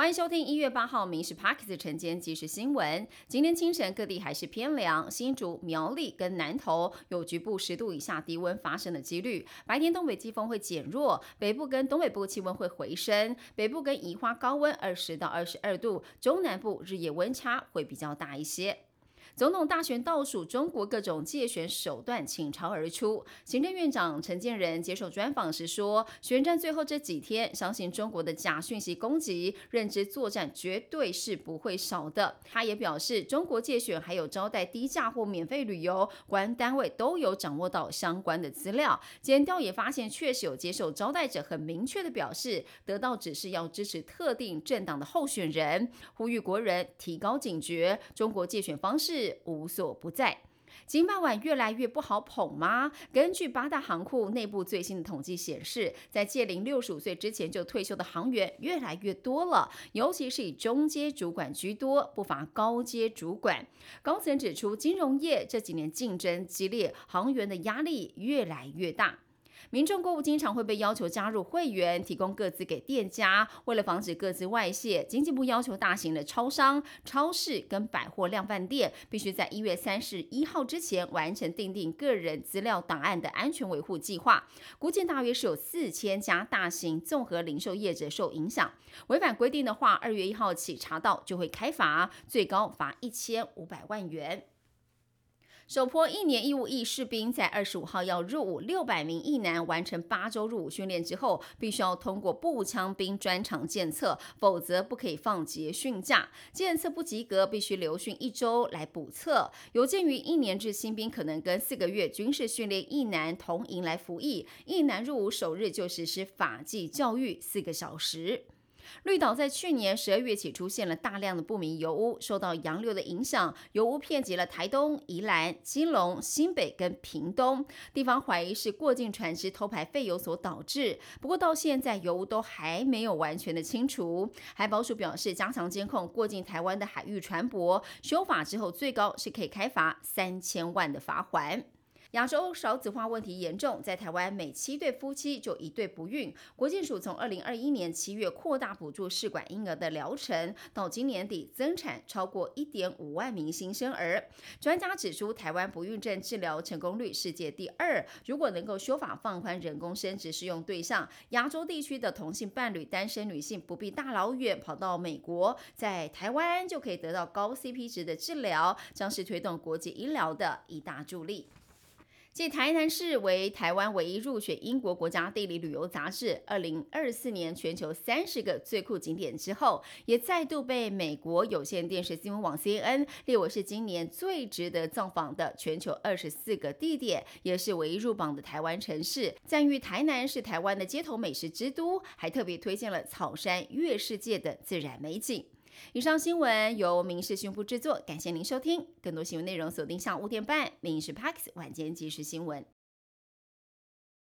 欢迎收听一月八号《民事 Parkes》晨间即时新闻。今天清晨各地还是偏凉，新竹、苗栗跟南投有局部十度以下低温发生的几率。白天东北季风会减弱，北部跟东北部气温会回升，北部跟宜花高温二十到二十二度，中南部日夜温差会比较大一些。总统大选倒数，中国各种借选手段倾巢而出。行政院长陈建仁接受专访时说，选战最后这几天，相信中国的假讯息攻击、认知作战绝对是不会少的。他也表示，中国借选还有招待低价或免费旅游，国安单位都有掌握到相关的资料。检调也发现，确实有接受招待者很明确的表示，得到指示要支持特定政党的候选人，呼吁国人提高警觉，中国借选方式。是无所不在，金饭碗越来越不好捧吗？根据八大行库内部最新的统计显示，在届龄六十五岁之前就退休的行员越来越多了，尤其是以中阶主管居多，不乏高阶主管。高层指出，金融业这几年竞争激烈，行员的压力越来越大。民众购物经常会被要求加入会员，提供各自给店家。为了防止各自外泄，经济部要求大型的超商、超市跟百货量贩店必须在一月三十一号之前完成订定个人资料档案的安全维护计划。估计大约是有四千家大型综合零售业者受影响。违反规定的话，二月一号起查到就会开罚，最高罚一千五百万元。首波一年义务役士兵在二十五号要入伍，六百名役男完成八周入伍训练之后，必须要通过步枪兵专场检测，否则不可以放节训假。检测不及格，必须留训一周来补测。有鉴于一年制新兵可能跟四个月军事训练役男同营来服役，役男入伍首日就实施法纪教育四个小时。绿岛在去年十二月起出现了大量的不明油污，受到洋流的影响，油污遍及了台东、宜兰、金龙、新北跟屏东，地方怀疑是过境船只偷排废油所导致。不过到现在油污都还没有完全的清除。海保署表示，加强监控过境台湾的海域船舶，修法之后最高是可以开罚三千万的罚款。亚洲少子化问题严重，在台湾每七对夫妻就一对不孕。国健署从二零二一年七月扩大补助试管婴儿的疗程，到今年底增产超过一点五万名新生儿。专家指出，台湾不孕症治疗成功率世界第二。如果能够修法放宽人工生殖适用对象，亚洲地区的同性伴侣单身女性不必大老远跑到美国，在台湾就可以得到高 CP 值的治疗，将是推动国际医疗的一大助力。继台南市为台湾唯一入选英国国家地理旅游杂志二零二四年全球三十个最酷景点之后，也再度被美国有线电视新闻网 CNN 列为是今年最值得造访的全球二十四个地点，也是唯一入榜的台湾城市，赞誉台南是台湾的街头美食之都，还特别推荐了草山月世界的自然美景。以上新闻由民事讯部制作，感谢您收听。更多新闻内容锁定下午五点半《民事 Parks 晚间即时新闻》。